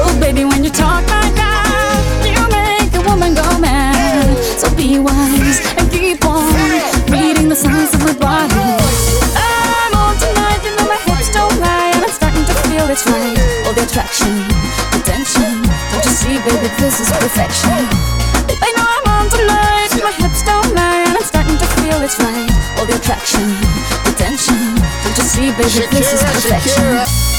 Oh, baby, when you talk you make a woman go mad. So be wise and keep on reading the signs of body. I'm on tonight, you know my hips don't lie, and I'm starting to feel it's right. All the attraction, the tension. Don't you see, baby, this is perfection. I know I'm on tonight, my hips don't lie, and I'm starting to feel it's right. All the attraction, the tension. Don't baby, this is Shakira, perfection. Shakira.